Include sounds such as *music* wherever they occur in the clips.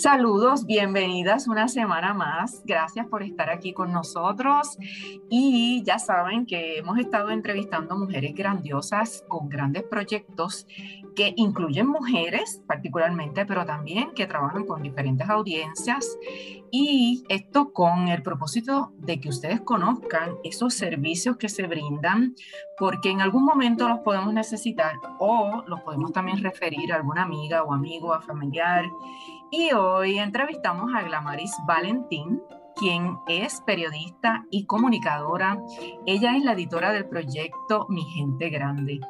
Saludos, bienvenidas una semana más. Gracias por estar aquí con nosotros. Y ya saben que hemos estado entrevistando mujeres grandiosas con grandes proyectos que incluyen mujeres particularmente, pero también que trabajan con diferentes audiencias. Y esto con el propósito de que ustedes conozcan esos servicios que se brindan, porque en algún momento los podemos necesitar o los podemos también referir a alguna amiga o amigo, a familiar. Y hoy entrevistamos a Glamaris Valentín, quien es periodista y comunicadora. Ella es la editora del proyecto Mi Gente Grande,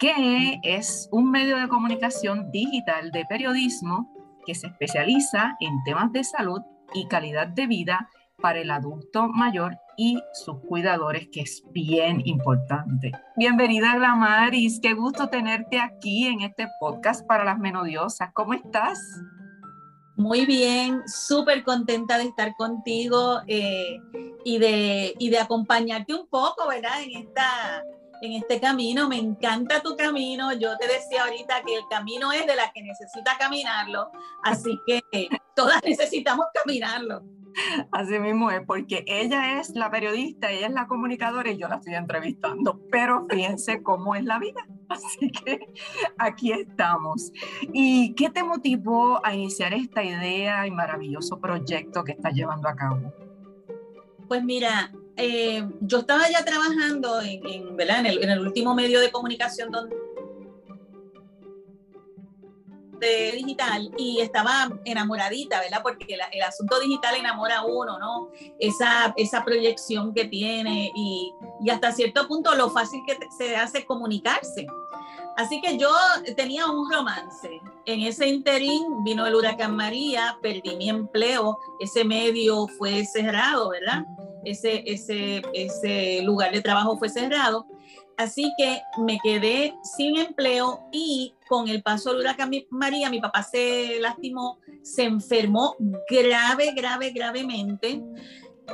que es un medio de comunicación digital de periodismo que se especializa en temas de salud y calidad de vida para el adulto mayor y sus cuidadores, que es bien importante. Bienvenida, Glamaris. Qué gusto tenerte aquí en este podcast para las menodiosas. ¿Cómo estás? Muy bien, súper contenta de estar contigo eh, y, de, y de acompañarte un poco, ¿verdad? En, esta, en este camino. Me encanta tu camino. Yo te decía ahorita que el camino es de la que necesita caminarlo, así que todas necesitamos caminarlo. Así mismo es, porque ella es la periodista, ella es la comunicadora y yo la estoy entrevistando, pero fíjense cómo es la vida. *laughs* Así que aquí estamos. ¿Y qué te motivó a iniciar esta idea y maravilloso proyecto que estás llevando a cabo? Pues mira, eh, yo estaba ya trabajando en, el, en el último medio de comunicación donde digital y estaba enamoradita, ¿verdad? Porque el asunto digital enamora a uno, ¿no? Esa, esa proyección que tiene y, hasta cierto punto lo fácil que se hace comunicarse. Así que yo tenía un romance. En ese interín vino el huracán María, perdí mi empleo, ese medio fue cerrado, ¿verdad? Ese, ese, ese lugar de trabajo fue cerrado. Así que me quedé sin empleo y con el paso del huracán María, mi papá se lastimó, se enfermó grave, grave, gravemente.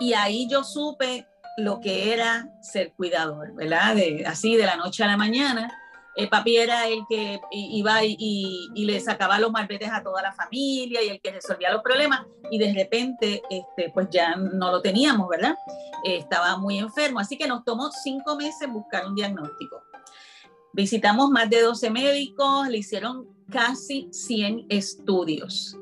Y ahí yo supe lo que era ser cuidador, ¿verdad? así de la noche a la mañana. El papi era el que iba y, y, le sacaba los malbetes a toda la familia y el que resolvía los problemas y de repente este, pues ya no lo teníamos, ¿verdad? estaba muy enfermo, así que nos tomó cinco meses buscar un diagnóstico. Visitamos más de 12 médicos, le hicieron casi 100 estudios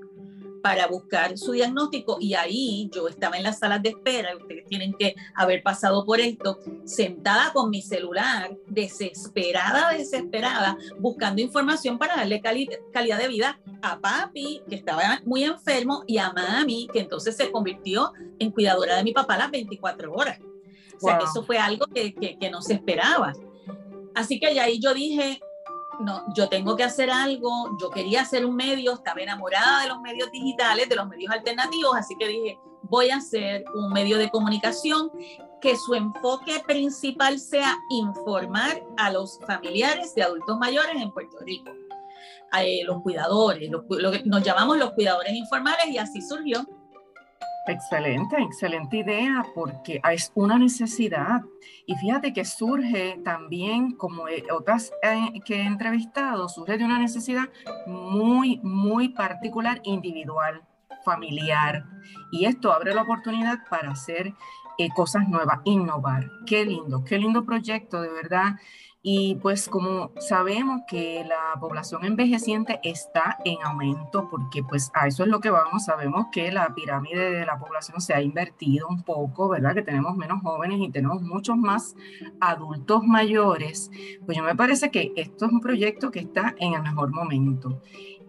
para buscar su diagnóstico y ahí yo estaba en las salas de espera, ustedes tienen que haber pasado por esto, sentada con mi celular, desesperada, desesperada, buscando información para darle calidad de vida a papi, que estaba muy enfermo, y a mami, que entonces se convirtió en cuidadora de mi papá las 24 horas. O sea, que eso fue algo que, que, que no se esperaba. Así que ahí yo dije, no, yo tengo que hacer algo, yo quería hacer un medio, estaba enamorada de los medios digitales, de los medios alternativos, así que dije, voy a hacer un medio de comunicación que su enfoque principal sea informar a los familiares de adultos mayores en Puerto Rico, a eh, los cuidadores, lo que nos llamamos los cuidadores informales y así surgió. Excelente, excelente idea porque es una necesidad. Y fíjate que surge también, como otras eh, que he entrevistado, surge de una necesidad muy, muy particular, individual, familiar. Y esto abre la oportunidad para hacer eh, cosas nuevas, innovar. Qué lindo, qué lindo proyecto, de verdad. Y pues como sabemos que la población envejeciente está en aumento, porque pues a eso es lo que vamos, sabemos que la pirámide de la población se ha invertido un poco, ¿verdad? Que tenemos menos jóvenes y tenemos muchos más adultos mayores, pues yo me parece que esto es un proyecto que está en el mejor momento.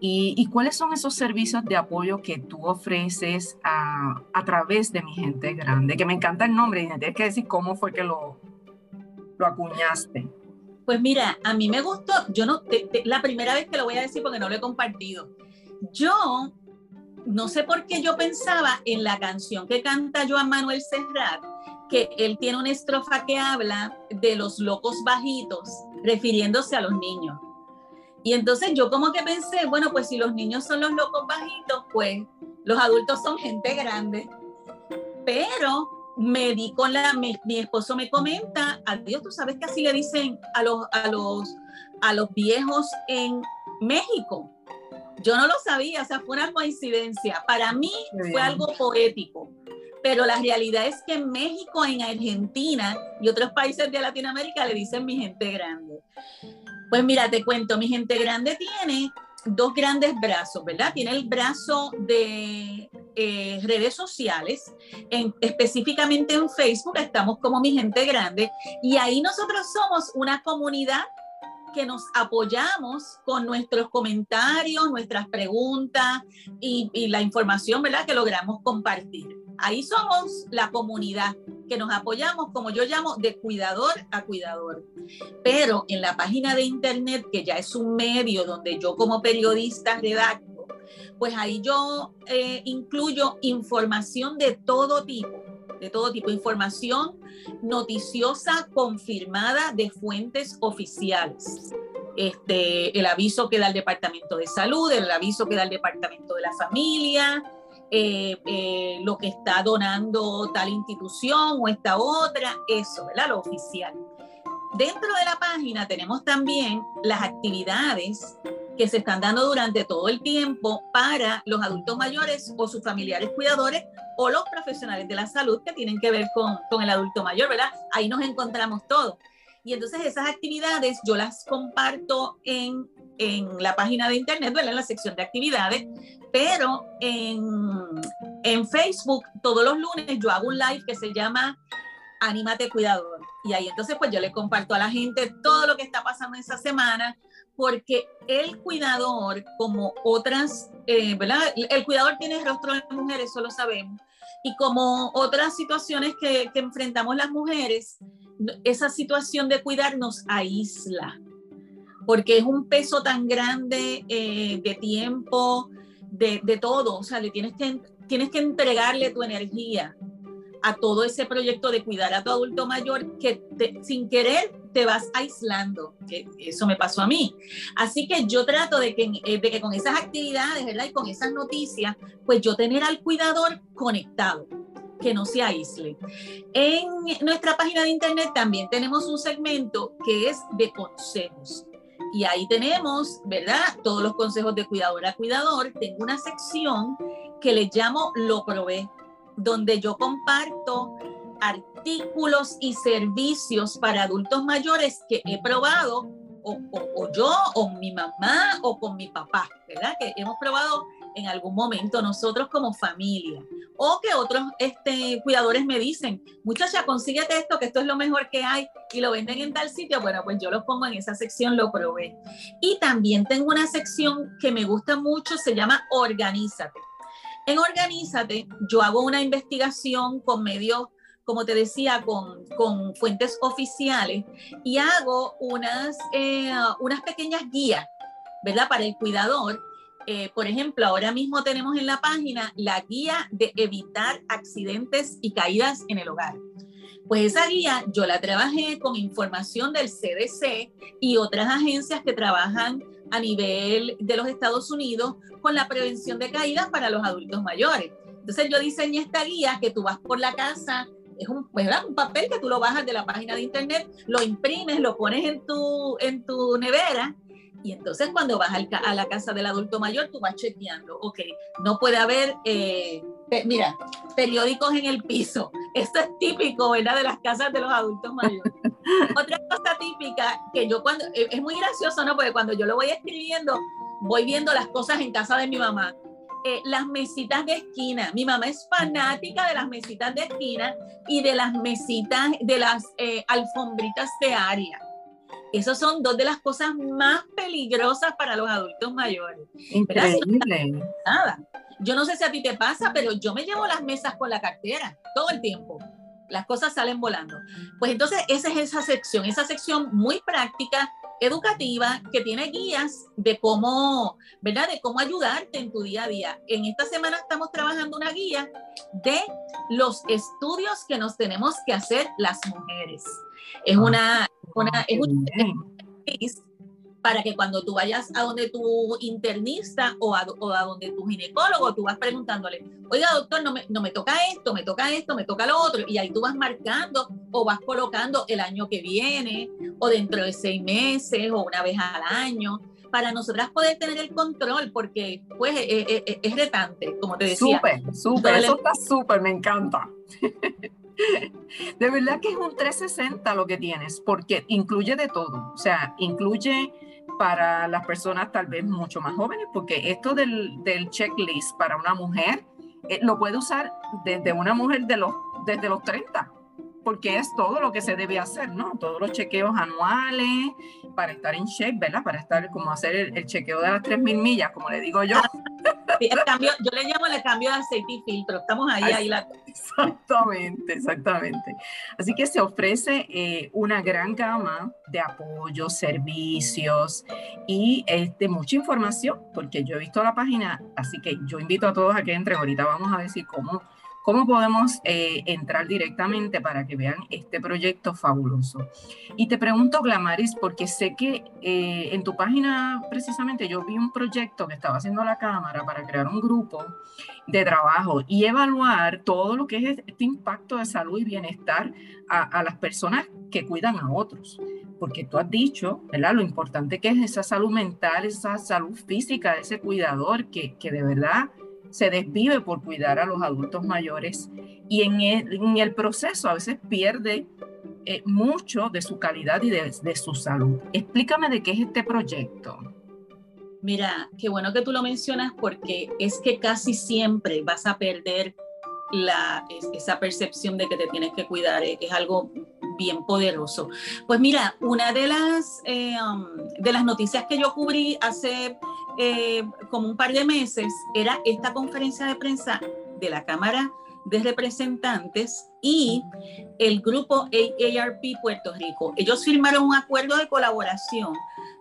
¿Y, cuáles son esos servicios de apoyo que tú ofreces a, a, través de mi gente grande? Que me encanta el nombre y me tienes que decir cómo fue que lo, lo acuñaste. Pues mira, a mí me gustó, yo no, la primera vez que lo voy a decir porque no lo he compartido. Yo no sé por qué yo pensaba en la canción que canta Joan Manuel Serrat, que él tiene una estrofa que habla de los locos bajitos, refiriéndose a los niños. Y entonces yo como que pensé, bueno, pues si los niños son los locos bajitos, pues los adultos son gente grande. Pero me di con la, mi, esposo me comenta, adiós, tú sabes que así le dicen a los, a los, a los viejos en México. Yo no lo sabía, o sea, fue una coincidencia. Para mí fue algo poético, pero la realidad es que en México, en Argentina y otros países de Latinoamérica le dicen mi gente grande. Pues mira, te cuento, mi gente grande tiene dos grandes brazos, ¿verdad? Tiene el brazo de eh, redes sociales, en, específicamente en Facebook, estamos como mi gente grande, y ahí nosotros somos una comunidad que nos apoyamos con nuestros comentarios, nuestras preguntas y la información, ¿verdad? Que logramos compartir. Ahí somos la comunidad que nos apoyamos, como yo llamo, de cuidador a cuidador. Pero en la página de internet, que ya es un medio donde yo como periodista redacto, pues ahí yo eh, incluyo información de todo tipo, de todo tipo, información noticiosa confirmada de fuentes oficiales. Este, el aviso que da el Departamento de Salud, el aviso que da el Departamento de la Familia, eh, eh, lo que está donando tal institución o esta otra, eso, ¿verdad? Lo oficial. Dentro de la página tenemos también las actividades que se están dando durante todo el tiempo para los adultos mayores o sus familiares cuidadores o los profesionales de la salud que tienen que ver con, con el adulto mayor, ¿verdad? Ahí nos encontramos todos. Y entonces esas actividades yo las comparto en, en la página de internet, ¿verdad? En la sección de actividades, pero en, en Facebook todos los lunes yo hago un live que se llama Anímate Cuidador. Y ahí entonces pues yo le comparto a la gente todo lo que está pasando esa semana, porque el cuidador, como otras, eh, ¿verdad? El cuidador tiene rostro de mujeres, eso lo sabemos. Y como otras situaciones que, que enfrentamos las mujeres, esa situación de cuidar nos aísla, porque es un peso tan grande eh, de tiempo, de, de, todo, o sea, le tienes que, tienes que entregarle tu energía a todo ese proyecto de cuidar a tu adulto mayor que sin querer te vas aislando, que eso me pasó a mí. Así que yo trato de que, eh, de que con esas actividades, ¿verdad? Y con esas noticias, pues yo tener al cuidador conectado que no se aísle. En nuestra página de internet también tenemos un segmento que es de consejos. Y ahí tenemos, ¿verdad? Todos los consejos de cuidador a cuidador. Tengo una sección que le llamo Lo probé, donde yo comparto artículos y servicios para adultos mayores que he probado o, o, yo o mi mamá o con mi papá, ¿verdad? Que hemos probado en algún momento nosotros como familia. O que otros este, cuidadores me dicen, muchacha, consíguete esto, que esto es lo mejor que hay y lo venden en tal sitio. Bueno, pues yo lo pongo en esa sección, lo probé. Y también tengo una sección que me gusta mucho, se llama Organízate. En Organízate yo hago una investigación con medios como te decía, con, con, fuentes oficiales y hago unas, eh, unas pequeñas guías, ¿verdad? Para el cuidador eh, por ejemplo, ahora mismo tenemos en la página la guía de evitar accidentes y caídas en el hogar. Pues esa guía yo la trabajé con información del CDC y otras agencias que trabajan a nivel de los Estados Unidos con la prevención de caídas para los adultos mayores. Entonces yo diseñé esta guía que tú vas por la casa, es un, un papel que tú lo bajas de la página de internet, lo imprimes, lo pones en tu, en tu nevera y entonces cuando vas a la casa del adulto mayor, tú vas chequeando, ok, no puede haber, eh, mira, periódicos en el piso. *laughs* Esto es típico, ¿verdad? De las casas de los adultos mayores. *laughs* Otra cosa típica que yo cuando, eh, es muy gracioso, ¿no? Porque cuando yo lo voy escribiendo, voy viendo las cosas en casa de mi mamá. Eh, las mesitas de esquina. Mi mamá es fanática de las mesitas de esquina y de las mesitas, de las alfombritas de área esas son dos de las cosas más peligrosas para los adultos mayores. Increíble. Nada. Yo no sé si a ti te pasa, pero yo me llevo las mesas con la cartera todo el tiempo. Las cosas salen volando. Pues entonces esa es esa sección, esa sección muy práctica, educativa, que tiene guías de cómo, ¿verdad? De cómo ayudarte en tu día a día. En esta semana estamos trabajando una guía de los estudios que nos tenemos que hacer las mujeres. Es ah. una, una, es un para que cuando tú vayas a donde tu internista o a, o a, donde tu ginecólogo, tú vas preguntándole, oiga doctor, no me, no me toca esto, me toca esto, me toca lo otro, y ahí tú vas marcando o vas colocando el año que viene, o dentro de seis meses, o una vez al año, para nosotras poder tener el control, porque pues es, es retante, como te decía. Súper, súper, eso está súper, me encanta. *laughs* *laughs* De verdad que es un 360 lo que tienes, porque incluye de todo, o sea, incluye para las personas tal vez mucho más jóvenes, porque esto del, del checklist para una mujer eh, lo puede usar desde una mujer de los, desde los 30 porque es todo lo que se debe hacer, ¿no? Todos los chequeos anuales para estar en shape, ¿verdad? Para estar como hacer el, chequeo de las 3.000 millas, como le digo yo. *laughs* el cambio, yo le llamo el cambio de aceite y filtro, estamos ahí, ahí la... Exactamente, exactamente. Así que se ofrece eh, una gran gama de apoyos, servicios y este, mucha información, porque yo he visto la página, así que yo invito a todos a que entren, ahorita vamos a decir cómo ¿Cómo podemos eh, entrar directamente para que vean este proyecto fabuloso? Y te pregunto, Glamaris, porque sé que eh, en tu página precisamente yo vi un proyecto que estaba haciendo la Cámara para crear un grupo de trabajo y evaluar todo lo que es este impacto de salud y bienestar a, las personas que cuidan a otros. Porque tú has dicho, ¿verdad? Lo importante que es esa salud mental, esa salud física de ese cuidador que, que de verdad se desvive por cuidar a los adultos mayores y en el, proceso a veces pierde eh, mucho de su calidad y de, su salud. Explícame de qué es este proyecto. Mira, qué bueno que tú lo mencionas porque es que casi siempre vas a perder la, esa percepción de que te tienes que cuidar. Es, algo bien poderoso. Pues mira, una de las, eh, um, de las noticias que yo cubrí hace eh, como un par de meses era esta conferencia de prensa de la Cámara de Representantes y el grupo AARP Puerto Rico. Ellos firmaron un acuerdo de colaboración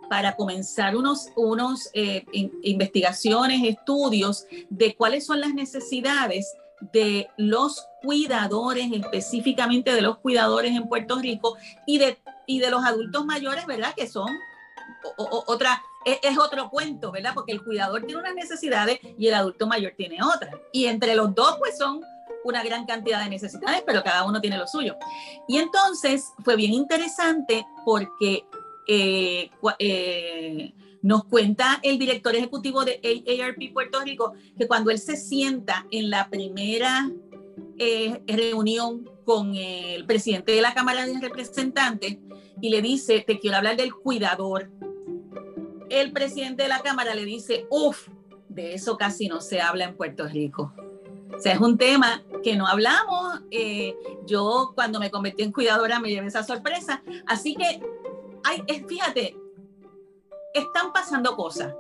para comenzar unos, unos eh, investigaciones, estudios de cuáles son las necesidades de los cuidadores, específicamente de los cuidadores en Puerto Rico y de, y de los adultos mayores, ¿verdad? Que son otra, es, otro cuento, ¿verdad? Porque el cuidador tiene unas necesidades y el adulto mayor tiene otras. Y entre los dos, pues son una gran cantidad de necesidades, pero cada uno tiene lo suyo. Y entonces fue bien interesante porque eh, eh, nos cuenta el director ejecutivo de AARP Puerto Rico que cuando él se sienta en la primera eh, reunión con el presidente de la Cámara de Representantes y le dice, te quiero hablar del cuidador, el presidente de la Cámara le dice, uff, de eso casi no se habla en Puerto Rico. O sea, es un tema que no hablamos. Eh, yo cuando me convertí en cuidadora me llevé esa sorpresa. Así que, hay, fíjate, están pasando cosas.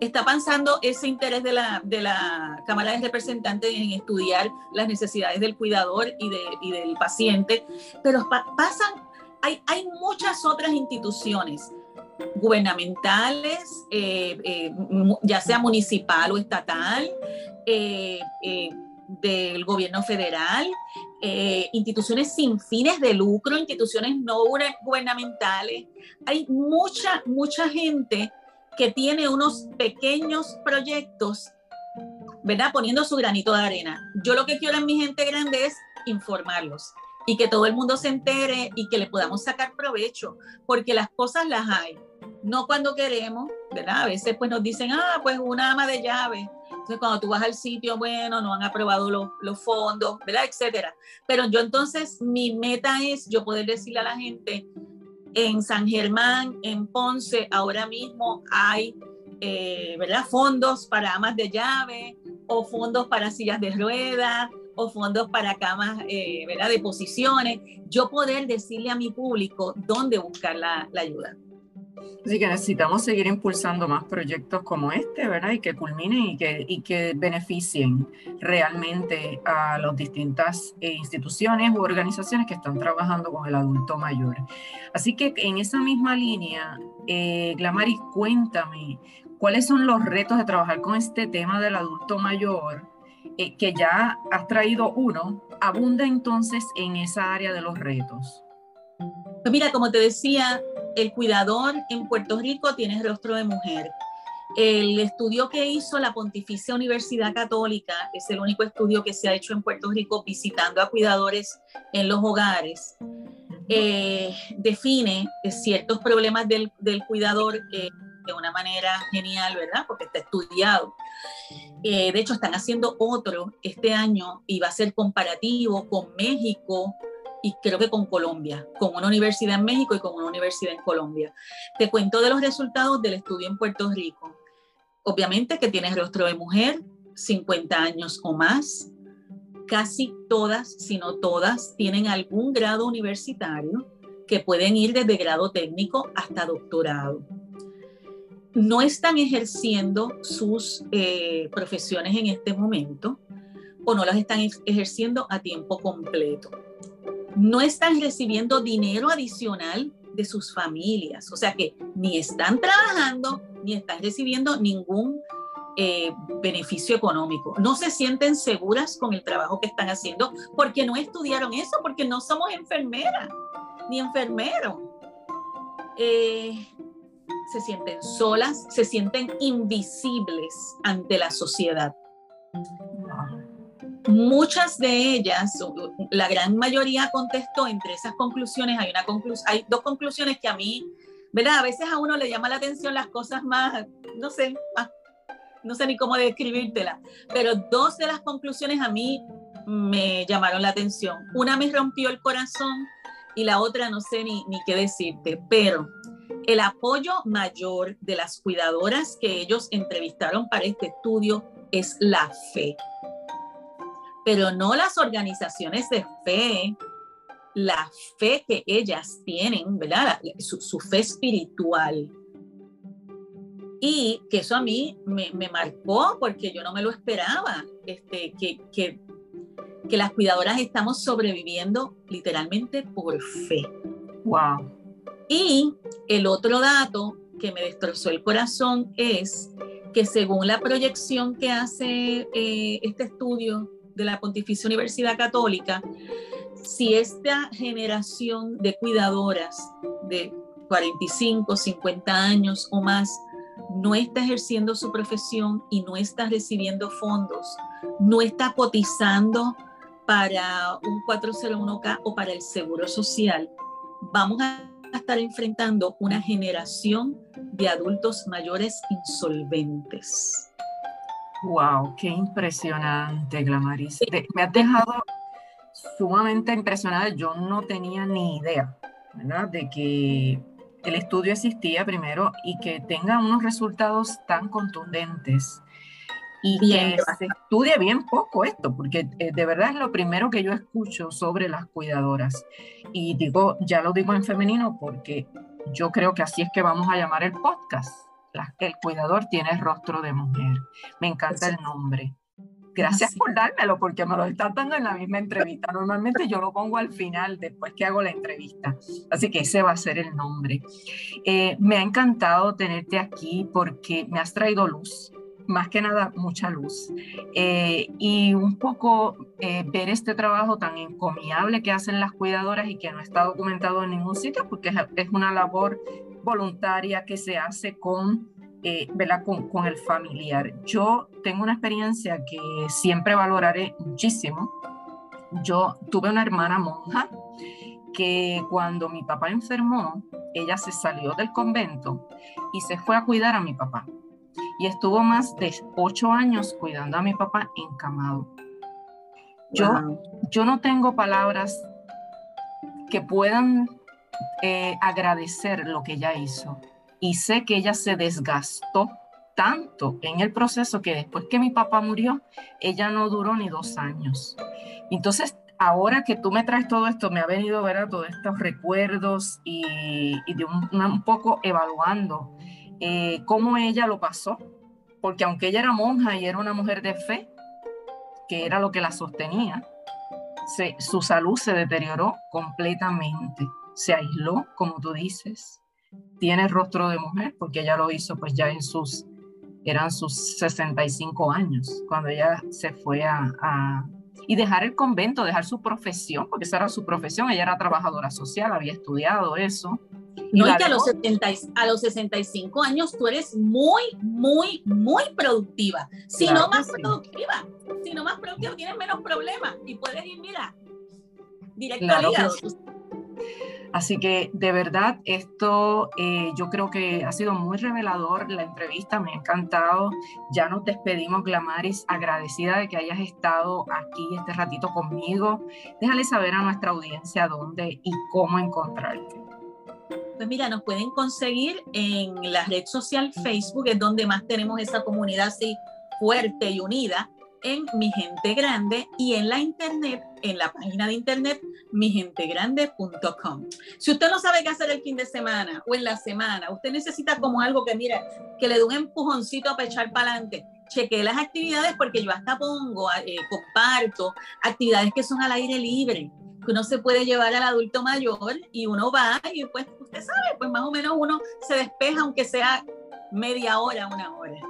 Está pasando ese interés de la, de la Cámara de Representantes en estudiar las necesidades del cuidador y, de, y del paciente, pero pasan, hay, hay muchas otras instituciones gubernamentales, eh, eh, ya sea municipal o estatal, eh, del gobierno federal, instituciones sin fines de lucro, instituciones no gubernamentales. Hay mucha, mucha gente que tiene unos pequeños proyectos, ¿verdad? Poniendo su granito de arena. Yo lo que quiero en mi gente grande es informarlos y que todo el mundo se entere y que le podamos sacar provecho, porque las cosas las hay no cuando queremos, ¿verdad? A veces pues nos dicen, ah, pues una ama de llave. Entonces cuando tú vas al sitio, bueno, no han aprobado los, los fondos, ¿verdad? Etcétera. Pero yo entonces, mi meta es yo poder decirle a la gente, en San Germán, en Ponce, ahora mismo hay, eh, ¿verdad? Fondos para amas de llave o fondos para sillas de ruedas o fondos para camas, eh, ¿verdad? De posiciones. Yo poder decirle a mi público dónde buscar la, la ayuda. Así que necesitamos seguir impulsando más proyectos como este, ¿verdad? Y que culminen y que, y que beneficien realmente a las distintas eh, instituciones u organizaciones que están trabajando con el adulto mayor. Así que en esa misma línea, eh, Glamaris, cuéntame, ¿cuáles son los retos de trabajar con este tema del adulto mayor? Eh, que ya has traído uno, abunda entonces en esa área de los retos. Pues mira, como te decía, el cuidador en Puerto Rico tiene rostro de mujer. El estudio que hizo la Pontificia Universidad Católica, es el único estudio que se ha hecho en Puerto Rico visitando a cuidadores en los hogares, eh, define ciertos problemas del, cuidador de una manera genial, ¿verdad? Porque está estudiado. Eh, de hecho, están haciendo otro este año y va a ser comparativo con México y creo que con Colombia, con una universidad en México y con una universidad en Colombia. Te cuento de los resultados del estudio en Puerto Rico. Obviamente que tienes rostro de mujer, 50 años o más. Casi todas, si no todas, tienen algún grado universitario que pueden ir desde grado técnico hasta doctorado. No están ejerciendo sus eh, profesiones en este momento o no las están ejerciendo a tiempo completo. No están recibiendo dinero adicional de sus familias, o sea que ni están trabajando ni están recibiendo ningún eh, beneficio económico. No se sienten seguras con el trabajo que están haciendo porque no estudiaron eso, porque no somos enfermeras ni enfermeros. Eh, se sienten solas, se sienten invisibles ante la sociedad. Muchas de ellas, la gran mayoría contestó entre esas conclusiones, hay, una hay dos conclusiones que a mí, ¿verdad? A veces a uno le llama la atención las cosas más, no sé, no sé ni cómo describírtela, pero dos de las conclusiones a mí me llamaron la atención. Una me rompió el corazón y la otra no sé ni qué decirte, pero el apoyo mayor de las cuidadoras que ellos entrevistaron para este estudio es la fe, pero no las organizaciones de fe, la fe que ellas tienen, ¿verdad? Su, fe espiritual. Y que eso a mí me, marcó porque yo no me lo esperaba, este, que, que que las cuidadoras estamos sobreviviendo literalmente por fe. Wow. Y el otro dato que me destrozó el corazón es que según la proyección que hace eh, este estudio de la Pontificia Universidad Católica, si esta generación de cuidadoras de 45, 50 años o más no está ejerciendo su profesión y no está recibiendo fondos, no está cotizando para un 401k o para el Seguro Social, vamos a estar enfrentando una generación de adultos mayores insolventes. Wow, qué impresionante, Glamaris. me ha dejado sumamente impresionada. Yo no tenía ni idea, ¿verdad? De que el estudio existía primero y que tenga unos resultados tan contundentes y que se estudia bien poco esto, porque eh, de verdad es lo primero que yo escucho sobre las cuidadoras. Y digo, ya lo digo en femenino porque yo creo que así es que vamos a llamar el podcast. el cuidador tiene rostro de mujer. Me encanta el nombre. Gracias por dármelo, porque me lo estás dando en la misma entrevista. Normalmente yo lo pongo al final, después que hago la entrevista. Así que ese va a ser el nombre. Eh, me ha encantado tenerte aquí porque me has traído luz más que nada mucha luz. Eh, y un poco eh, ver este trabajo tan encomiable que hacen las cuidadoras y que no está documentado en ningún sitio, porque es, una labor voluntaria que se hace con, eh, con, con, el familiar. Yo tengo una experiencia que siempre valoraré muchísimo. Yo tuve una hermana monja que cuando mi papá enfermó, ella se salió del convento y se fue a cuidar a mi papá y estuvo más de ocho años cuidando a mi papá encamado. Yo, yo no tengo palabras que puedan eh, agradecer lo que ella hizo. Y sé que ella se desgastó tanto en el proceso que después que mi papá murió, ella no duró ni dos años. Entonces, ahora que tú me traes todo esto, me ha venido a ver todos estos recuerdos y, de un, poco evaluando eh, cómo ella lo pasó, porque aunque ella era monja y era una mujer de fe, que era lo que la sostenía, su salud se deterioró completamente, se aisló, como tú dices, tiene rostro de mujer, porque ella lo hizo pues ya en sus, eran sus 65 años, cuando ella se fue a y dejar el convento, dejar su profesión, porque esa era su profesión, ella era trabajadora social, había estudiado eso. No, y que a los, 70, a los 65 años tú eres muy, muy, muy productiva. Si no más productiva, si no más productiva, tienes menos problemas y puedes ir, mira, directo al hígado. Así que de verdad esto eh, yo creo que ha sido muy revelador la entrevista, me ha encantado. Ya nos despedimos, Glamaris, agradecida de que hayas estado aquí este ratito conmigo. Déjale saber a nuestra audiencia dónde y cómo encontrarte. Pues mira, nos pueden conseguir en la red social Facebook, es donde más tenemos esa comunidad así fuerte y unida en Mi Gente Grande y en la internet, en la página de internet migentegrande.com. Si usted no sabe qué hacer el fin de semana o en la semana, usted necesita como algo que, mira, que le dé un empujoncito a echar para adelante. Cheque las actividades porque yo hasta pongo, eh, comparto actividades que son al aire libre, que uno se puede llevar al adulto mayor y uno va y pues usted sabe, pues más o menos uno se despeja aunque sea media hora, una hora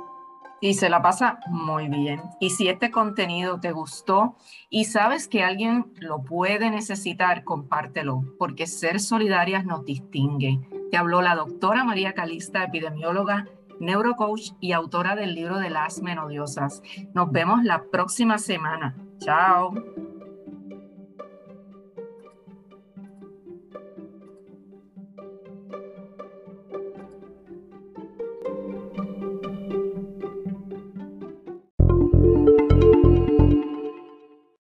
y se la pasa muy bien. Y si este contenido te gustó y sabes que alguien lo puede necesitar, compártelo, porque ser solidarias nos distingue. Te habló la doctora María Calista, epidemióloga, neurocoach y autora del libro de las menodiosas. Nos vemos la próxima semana. Chao.